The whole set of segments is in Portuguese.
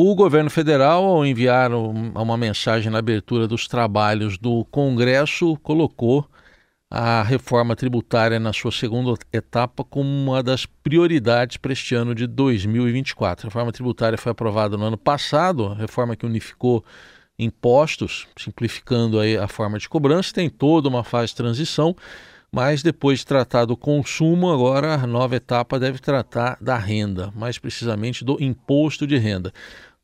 O governo federal, ao enviar uma mensagem na abertura dos trabalhos do Congresso, colocou a reforma tributária na sua segunda etapa como uma das prioridades para este ano de 2024. A reforma tributária foi aprovada no ano passado, a reforma que unificou impostos, simplificando aí a forma de cobrança, tem toda uma fase de transição, mas depois de tratar do consumo, agora a nova etapa deve tratar da renda, mais precisamente do imposto de renda.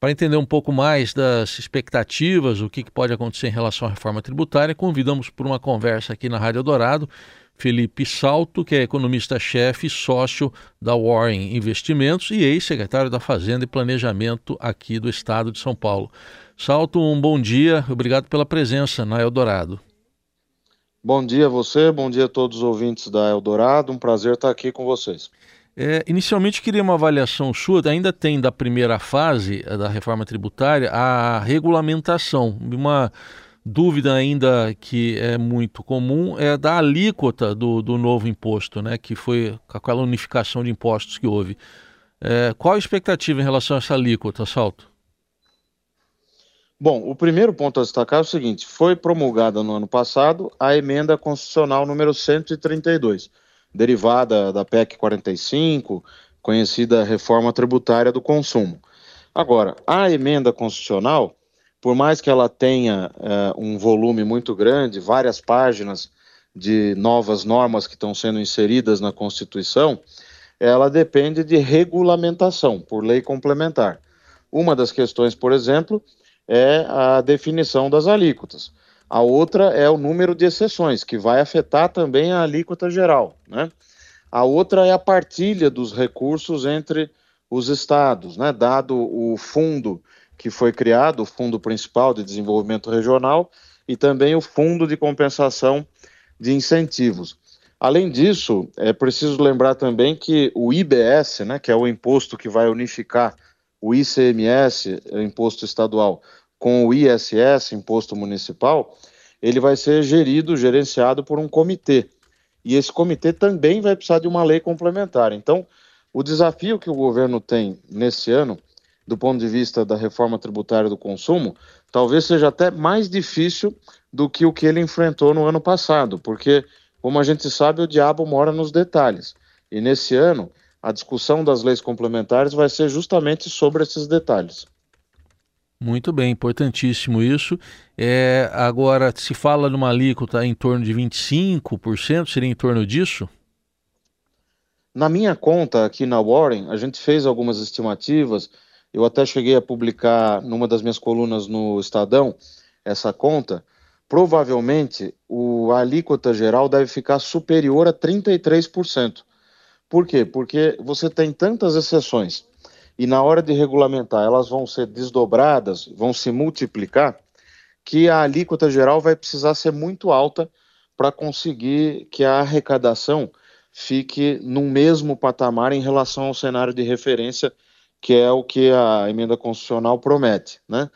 Para entender um pouco mais das expectativas, o que, pode acontecer em relação à reforma tributária, convidamos para uma conversa aqui na Rádio Dourado Felipe Salto, que é economista-chefe e sócio da Warren Investimentos e ex-secretário da Fazenda e Planejamento aqui do estado de São Paulo. Salto, um bom dia, obrigado pela presença na Eldorado. Bom dia a você, bom dia a todos os ouvintes da Eldorado, um prazer estar aqui com vocês. É, inicialmente queria uma avaliação sua, ainda tem da primeira fase eh, da reforma tributária a regulamentação. Uma dúvida ainda que é muito comum é da alíquota do, do novo imposto, né, que foi aquela unificação de impostos que houve. É, qual a expectativa em relação a essa alíquota, Salto? Bom, o primeiro ponto a destacar é o seguinte: foi promulgada no ano passado a emenda constitucional número 132 derivada da PEC 45, conhecida reforma tributária do consumo. Agora, a emenda constitucional, por mais que ela tenha uh, um volume muito grande, várias páginas de novas normas que estão sendo inseridas na Constituição, ela depende de regulamentação por lei complementar. Uma das questões, por exemplo, é a definição das alíquotas. A outra é o número de exceções, que vai afetar também a alíquota geral. Né? A outra é a partilha dos recursos entre os estados, né? dado o fundo que foi criado, o Fundo Principal de Desenvolvimento Regional, e também o Fundo de Compensação de Incentivos. Além disso, é preciso lembrar também que o IBS, né, que é o imposto que vai unificar o ICMS, o imposto estadual, com o ISS, Imposto Municipal, ele vai ser gerido, gerenciado por um comitê. E esse comitê também vai precisar de uma lei complementar. Então, o desafio que o governo tem nesse ano, do ponto de vista da reforma tributária do consumo, talvez seja até mais difícil do que o que ele enfrentou no ano passado, porque, como a gente sabe, o diabo mora nos detalhes. E nesse ano, a discussão das leis complementares vai ser justamente sobre esses detalhes. Muito bem, importantíssimo isso. É, agora, se fala numa alíquota em torno de 25%, seria em torno disso? Na minha conta aqui na Warren, a gente fez algumas estimativas. Eu até cheguei a publicar numa das minhas colunas no Estadão essa conta. Provavelmente o, a alíquota geral deve ficar superior a 33%. Por quê? Porque você tem tantas exceções e na hora de regulamentar elas vão ser desdobradas, vão se multiplicar, que a alíquota geral vai precisar ser muito alta para conseguir que a arrecadação fique no mesmo patamar em relação ao cenário de referência, que é o que a emenda constitucional promete, né?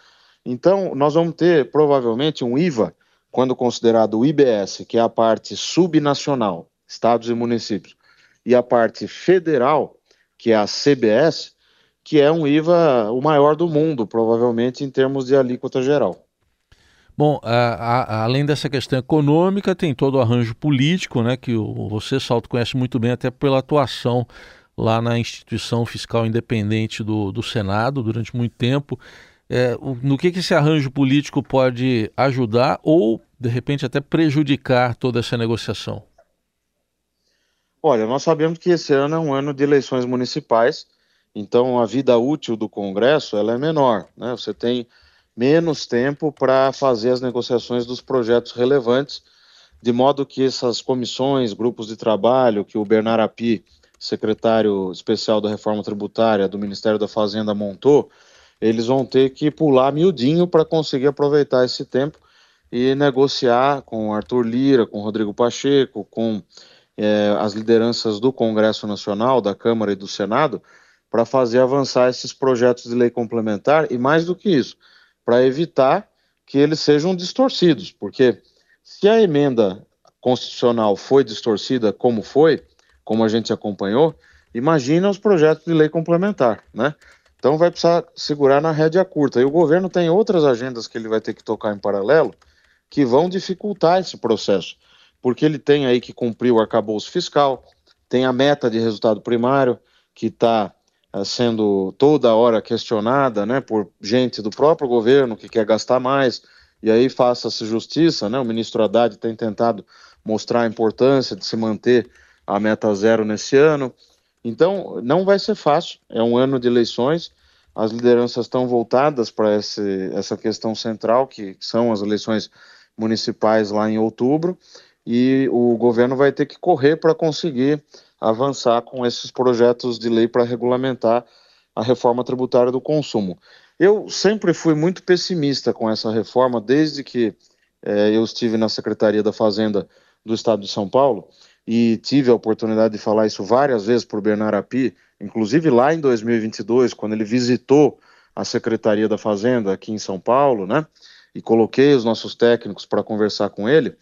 Então, nós vamos ter provavelmente um IVA, quando considerado o IBS, que é a parte subnacional, estados e municípios, e a parte federal, que é a CBS, que é um IVA o maior do mundo, provavelmente em termos de alíquota geral. Bom, a, a, além dessa questão econômica, tem todo o arranjo político, né, que o, você, Salto, conhece muito bem, até pela atuação lá na instituição fiscal independente do, do Senado durante muito tempo. É, no que, que esse arranjo político pode ajudar ou, de repente, até prejudicar toda essa negociação? Olha, nós sabemos que esse ano é um ano de eleições municipais então, a vida útil do Congresso ela é menor. Né? Você tem menos tempo para fazer as negociações dos projetos relevantes, de modo que essas comissões, grupos de trabalho que o Bernard Api, secretário especial da reforma tributária do Ministério da Fazenda, montou, eles vão ter que pular miudinho para conseguir aproveitar esse tempo e negociar com Arthur Lira, com Rodrigo Pacheco, com é, as lideranças do Congresso Nacional, da Câmara e do Senado, para fazer avançar esses projetos de lei complementar e, mais do que isso, para evitar que eles sejam distorcidos, porque se a emenda constitucional foi distorcida como foi, como a gente acompanhou, imagina os projetos de lei complementar, né? Então vai precisar segurar na rédea curta. E o governo tem outras agendas que ele vai ter que tocar em paralelo que vão dificultar esse processo, porque ele tem aí que cumprir o arcabouço fiscal, tem a meta de resultado primário, que está sendo toda hora questionada né, por gente do próprio governo que quer gastar mais, e aí faça-se justiça, né? O ministro Haddad tem tentado mostrar a importância de se manter a meta zero nesse ano. Então, não vai ser fácil, é um ano de eleições, as lideranças estão voltadas para essa questão central, que são as eleições municipais lá em outubro, e o governo vai ter que correr para conseguir avançar com esses projetos de lei para regulamentar a reforma tributária do consumo. Eu sempre fui muito pessimista com essa reforma, desde que é, eu estive na Secretaria da Fazenda do Estado de São Paulo e tive a oportunidade de falar isso várias vezes para o Bernardo Api, inclusive lá em 2022, quando ele visitou a Secretaria da Fazenda aqui em São Paulo, né? E coloquei os nossos técnicos para conversar com ele,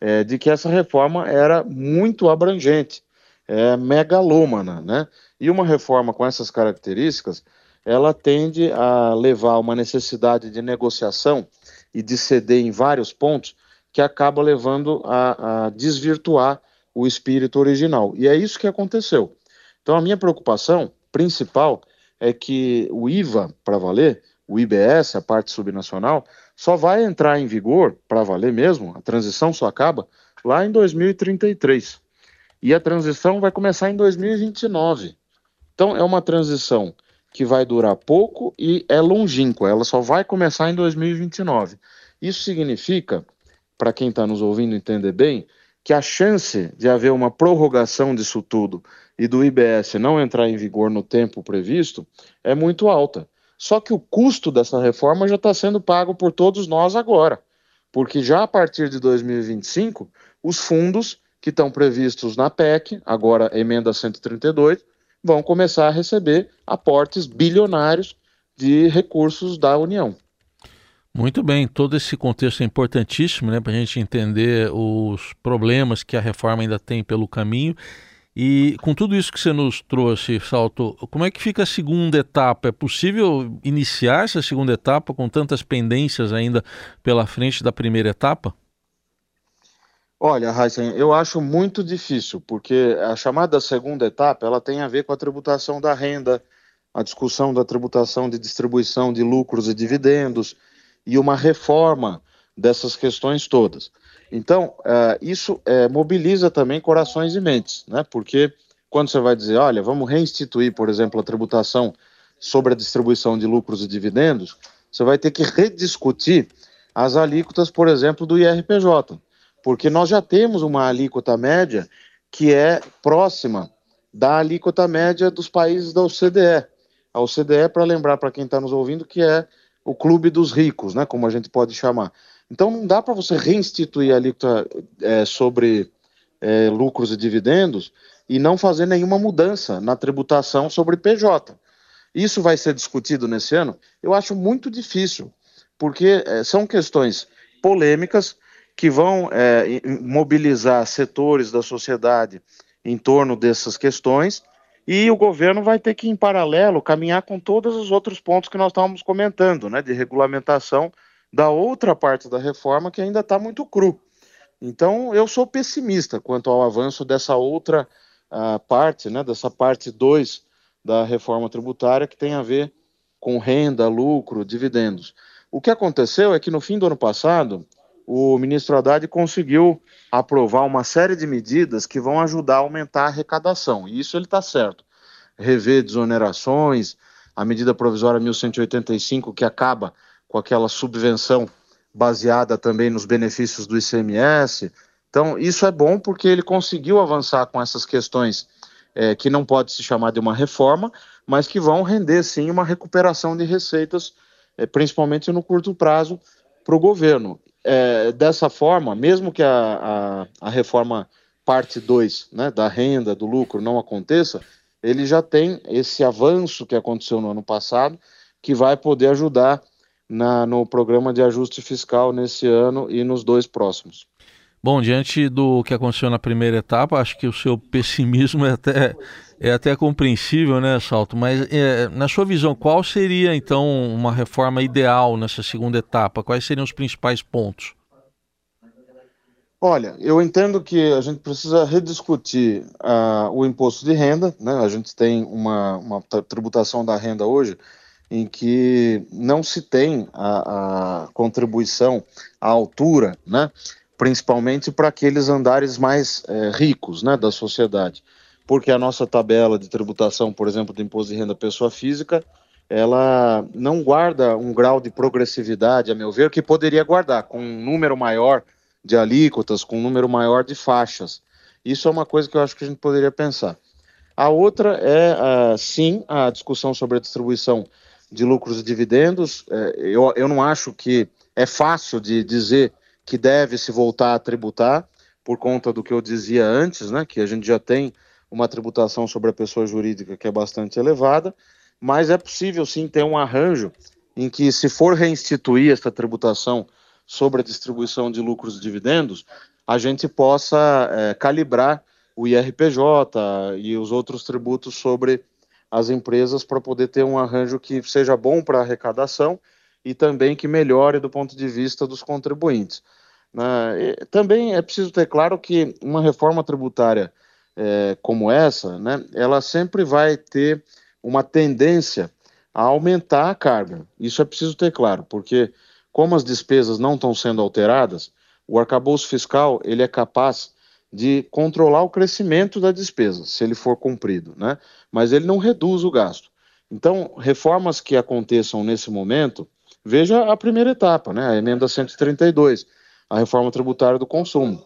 é, de que essa reforma era muito abrangente, é, megalômana, né? E uma reforma com essas características ela tende a levar uma necessidade de negociação e de ceder em vários pontos que acaba levando a, a desvirtuar o espírito original. E é isso que aconteceu. Então, a minha preocupação principal é que o IVA, para valer, o IBS, a parte subnacional, só vai entrar em vigor, para valer mesmo, a transição só acaba lá em 2033. E a transição vai começar em 2029. Então, é uma transição que vai durar pouco e é longínqua, ela só vai começar em 2029. Isso significa, para quem está nos ouvindo entender bem, que a chance de haver uma prorrogação disso tudo e do IBS não entrar em vigor no tempo previsto é muito alta. Só que o custo dessa reforma já está sendo pago por todos nós agora, porque já a partir de 2025, os fundos que estão previstos na PEC, agora emenda 132, vão começar a receber aportes bilionários de recursos da União. Muito bem, todo esse contexto é importantíssimo né, para a gente entender os problemas que a reforma ainda tem pelo caminho. E com tudo isso que você nos trouxe, Salto, como é que fica a segunda etapa? É possível iniciar essa segunda etapa com tantas pendências ainda pela frente da primeira etapa? Olha, Heisen, eu acho muito difícil, porque a chamada segunda etapa ela tem a ver com a tributação da renda, a discussão da tributação de distribuição de lucros e dividendos e uma reforma dessas questões todas. Então, uh, isso uh, mobiliza também corações e mentes, né? Porque quando você vai dizer, olha, vamos reinstituir, por exemplo, a tributação sobre a distribuição de lucros e dividendos, você vai ter que rediscutir as alíquotas, por exemplo, do IRPJ porque nós já temos uma alíquota média que é próxima da alíquota média dos países da OCDE. A OCDE, para lembrar para quem está nos ouvindo, que é o clube dos ricos, né, como a gente pode chamar. Então não dá para você reinstituir a alíquota é, sobre é, lucros e dividendos e não fazer nenhuma mudança na tributação sobre PJ. Isso vai ser discutido nesse ano? Eu acho muito difícil, porque é, são questões polêmicas que vão é, mobilizar setores da sociedade em torno dessas questões e o governo vai ter que, em paralelo, caminhar com todos os outros pontos que nós estávamos comentando, né, de regulamentação da outra parte da reforma que ainda está muito cru. Então, eu sou pessimista quanto ao avanço dessa outra uh, parte, né, dessa parte 2 da reforma tributária que tem a ver com renda, lucro, dividendos. O que aconteceu é que no fim do ano passado, o ministro Haddad conseguiu aprovar uma série de medidas que vão ajudar a aumentar a arrecadação. E isso ele está certo. Rever desonerações, a medida provisória 1185, que acaba com aquela subvenção baseada também nos benefícios do ICMS. Então, isso é bom porque ele conseguiu avançar com essas questões é, que não pode se chamar de uma reforma, mas que vão render sim uma recuperação de receitas, é, principalmente no curto prazo, para o governo é, dessa forma, mesmo que a, a, a reforma parte 2 né, da renda, do lucro não aconteça, ele já tem esse avanço que aconteceu no ano passado, que vai poder ajudar na, no programa de ajuste fiscal nesse ano e nos dois próximos. Bom, diante do que aconteceu na primeira etapa, acho que o seu pessimismo é até, é até compreensível, né, Salto? Mas, é, na sua visão, qual seria, então, uma reforma ideal nessa segunda etapa? Quais seriam os principais pontos? Olha, eu entendo que a gente precisa rediscutir uh, o imposto de renda, né? A gente tem uma, uma tributação da renda hoje em que não se tem a, a contribuição à altura, né? Principalmente para aqueles andares mais é, ricos né, da sociedade. Porque a nossa tabela de tributação, por exemplo, do imposto de renda pessoa física, ela não guarda um grau de progressividade, a meu ver, que poderia guardar, com um número maior de alíquotas, com um número maior de faixas. Isso é uma coisa que eu acho que a gente poderia pensar. A outra é, uh, sim, a discussão sobre a distribuição de lucros e dividendos. Uh, eu, eu não acho que é fácil de dizer que deve se voltar a tributar, por conta do que eu dizia antes, né, que a gente já tem uma tributação sobre a pessoa jurídica que é bastante elevada, mas é possível sim ter um arranjo em que, se for reinstituir essa tributação sobre a distribuição de lucros e dividendos, a gente possa é, calibrar o IRPJ e os outros tributos sobre as empresas para poder ter um arranjo que seja bom para arrecadação e também que melhore do ponto de vista dos contribuintes. Né? Também é preciso ter claro que uma reforma tributária é, como essa, né, ela sempre vai ter uma tendência a aumentar a carga. Isso é preciso ter claro, porque como as despesas não estão sendo alteradas, o arcabouço fiscal ele é capaz de controlar o crescimento da despesa, se ele for cumprido, né? mas ele não reduz o gasto. Então, reformas que aconteçam nesse momento, Veja a primeira etapa, né, a emenda 132, a reforma tributária do consumo.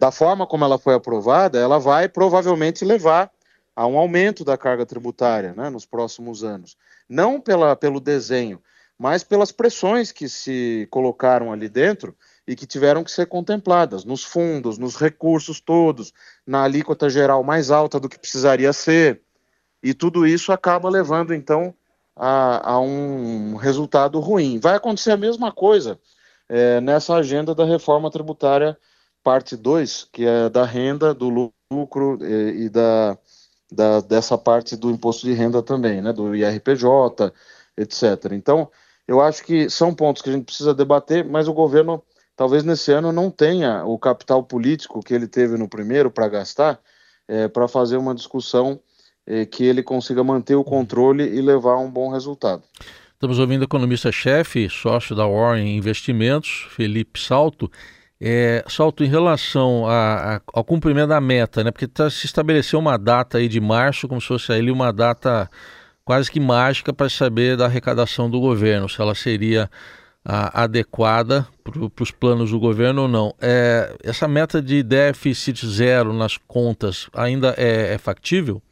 Da forma como ela foi aprovada, ela vai provavelmente levar a um aumento da carga tributária né, nos próximos anos. Não pela, pelo desenho, mas pelas pressões que se colocaram ali dentro e que tiveram que ser contempladas nos fundos, nos recursos todos, na alíquota geral mais alta do que precisaria ser. E tudo isso acaba levando, então, a, a um resultado ruim. Vai acontecer a mesma coisa é, nessa agenda da reforma tributária, parte 2, que é da renda, do lucro e, e da, da, dessa parte do imposto de renda também, né, do IRPJ, etc. Então, eu acho que são pontos que a gente precisa debater, mas o governo, talvez nesse ano, não tenha o capital político que ele teve no primeiro para gastar, é, para fazer uma discussão que ele consiga manter o controle e levar a um bom resultado. Estamos ouvindo o economista-chefe, sócio da Warren Investimentos, Felipe Salto. É, Salto, em relação a, a, ao cumprimento da meta, né? Porque tá, se estabeleceu uma data aí de março, como se fosse ali uma data quase que mágica para saber da arrecadação do governo, se ela seria a, adequada para os planos do governo ou não. É, essa meta de déficit zero nas contas ainda é, é factível?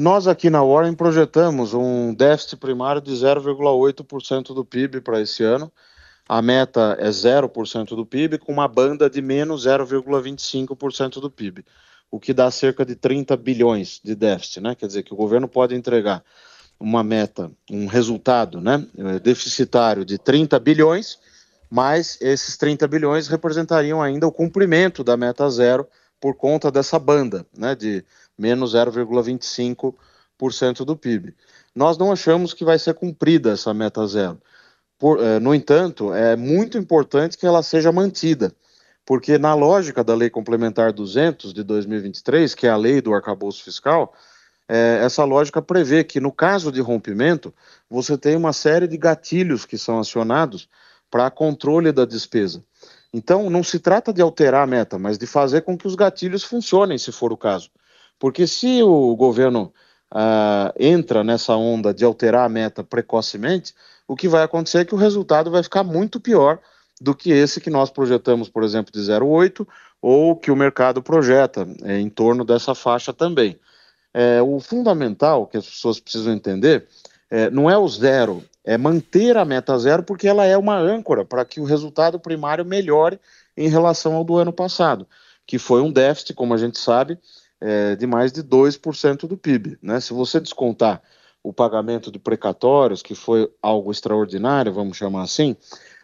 Nós aqui na Warren projetamos um déficit primário de 0,8% do PIB para esse ano. A meta é 0% do PIB, com uma banda de menos 0,25% do PIB, o que dá cerca de 30 bilhões de déficit, né? Quer dizer que o governo pode entregar uma meta, um resultado né, deficitário de 30 bilhões, mas esses 30 bilhões representariam ainda o cumprimento da meta zero por conta dessa banda, né, de menos 0,25% do PIB. Nós não achamos que vai ser cumprida essa meta zero. Por, eh, no entanto, é muito importante que ela seja mantida, porque na lógica da Lei Complementar 200 de 2023, que é a lei do arcabouço fiscal, eh, essa lógica prevê que no caso de rompimento, você tem uma série de gatilhos que são acionados para controle da despesa. Então, não se trata de alterar a meta, mas de fazer com que os gatilhos funcionem, se for o caso. Porque se o governo uh, entra nessa onda de alterar a meta precocemente, o que vai acontecer é que o resultado vai ficar muito pior do que esse que nós projetamos, por exemplo, de 0,8, ou que o mercado projeta é, em torno dessa faixa também. É, o fundamental que as pessoas precisam entender é, não é o zero, é manter a meta zero, porque ela é uma âncora para que o resultado primário melhore em relação ao do ano passado, que foi um déficit, como a gente sabe, é, de mais de 2% do PIB. Né? Se você descontar o pagamento de precatórios, que foi algo extraordinário, vamos chamar assim,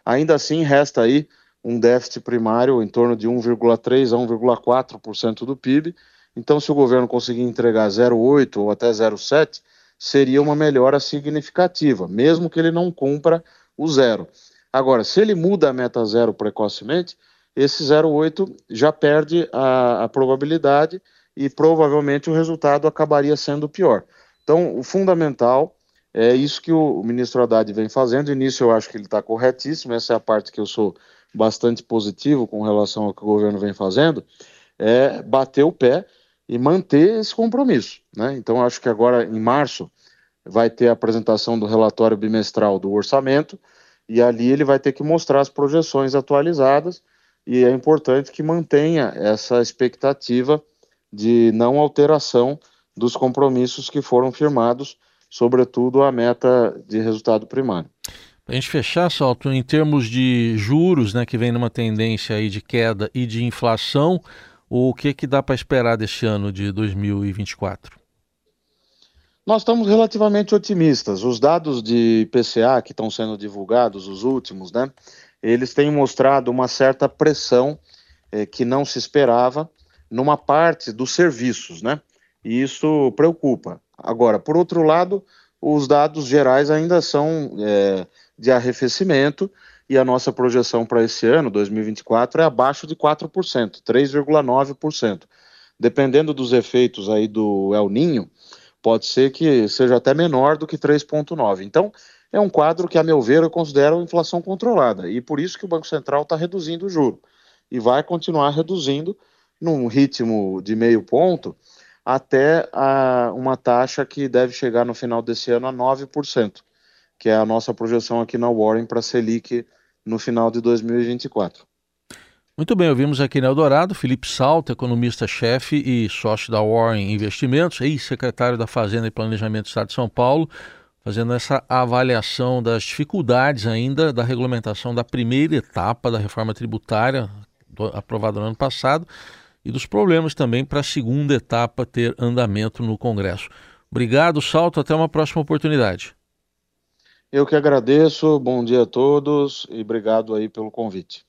ainda assim resta aí um déficit primário em torno de 1,3 a 1,4% do PIB. Então, se o governo conseguir entregar 0,8 ou até 0,7, seria uma melhora significativa, mesmo que ele não cumpra o zero. Agora, se ele muda a meta zero precocemente, esse 0,8 já perde a, a probabilidade e provavelmente o resultado acabaria sendo pior. Então, o fundamental é isso que o, ministro Haddad vem fazendo. Início, eu acho que ele está corretíssimo, essa é a parte que eu sou bastante positivo com relação ao que o governo vem fazendo, é bater o pé e manter esse compromisso. Né? Então, acho que agora, em março, vai ter a apresentação do relatório bimestral do orçamento, e ali ele vai ter que mostrar as projeções atualizadas, e é importante que mantenha essa expectativa de não alteração dos compromissos que foram firmados, sobretudo a meta de resultado primário. Para a gente fechar, Salto, em termos de juros, né, que vem numa tendência aí de queda e de inflação, o que, que dá para esperar deste ano de 2024? Nós estamos relativamente otimistas. Os dados de PCA que estão sendo divulgados, os últimos, né, eles têm mostrado uma certa pressão eh, que não se esperava numa parte dos serviços, né? E isso preocupa. Agora, por outro lado, os dados gerais ainda são é, de arrefecimento e a nossa projeção para esse ano, 2024, é abaixo de 4%, 3,9%. Dependendo dos efeitos aí do El Ninho, pode ser que seja até menor do que 3,9%. Então, é um quadro que, a meu ver, eu considero inflação controlada e por isso que o Banco Central está reduzindo o juro e vai continuar reduzindo num ritmo de meio ponto até a, uma taxa que deve chegar no final desse ano a 9%, que é a nossa projeção aqui na Warren para a Selic no final de 2024. Muito bem, ouvimos aqui no Eldorado Felipe Salto, economista-chefe e sócio da Warren Investimentos, ex-secretário da Fazenda e Planejamento do Estado de São Paulo, fazendo essa avaliação das dificuldades ainda da regulamentação da primeira etapa da reforma tributária aprovada no ano passado e dos problemas também para a segunda etapa ter andamento no Congresso. Obrigado, Salto. Até uma próxima oportunidade. Eu que agradeço. Bom dia a todos e obrigado aí pelo convite.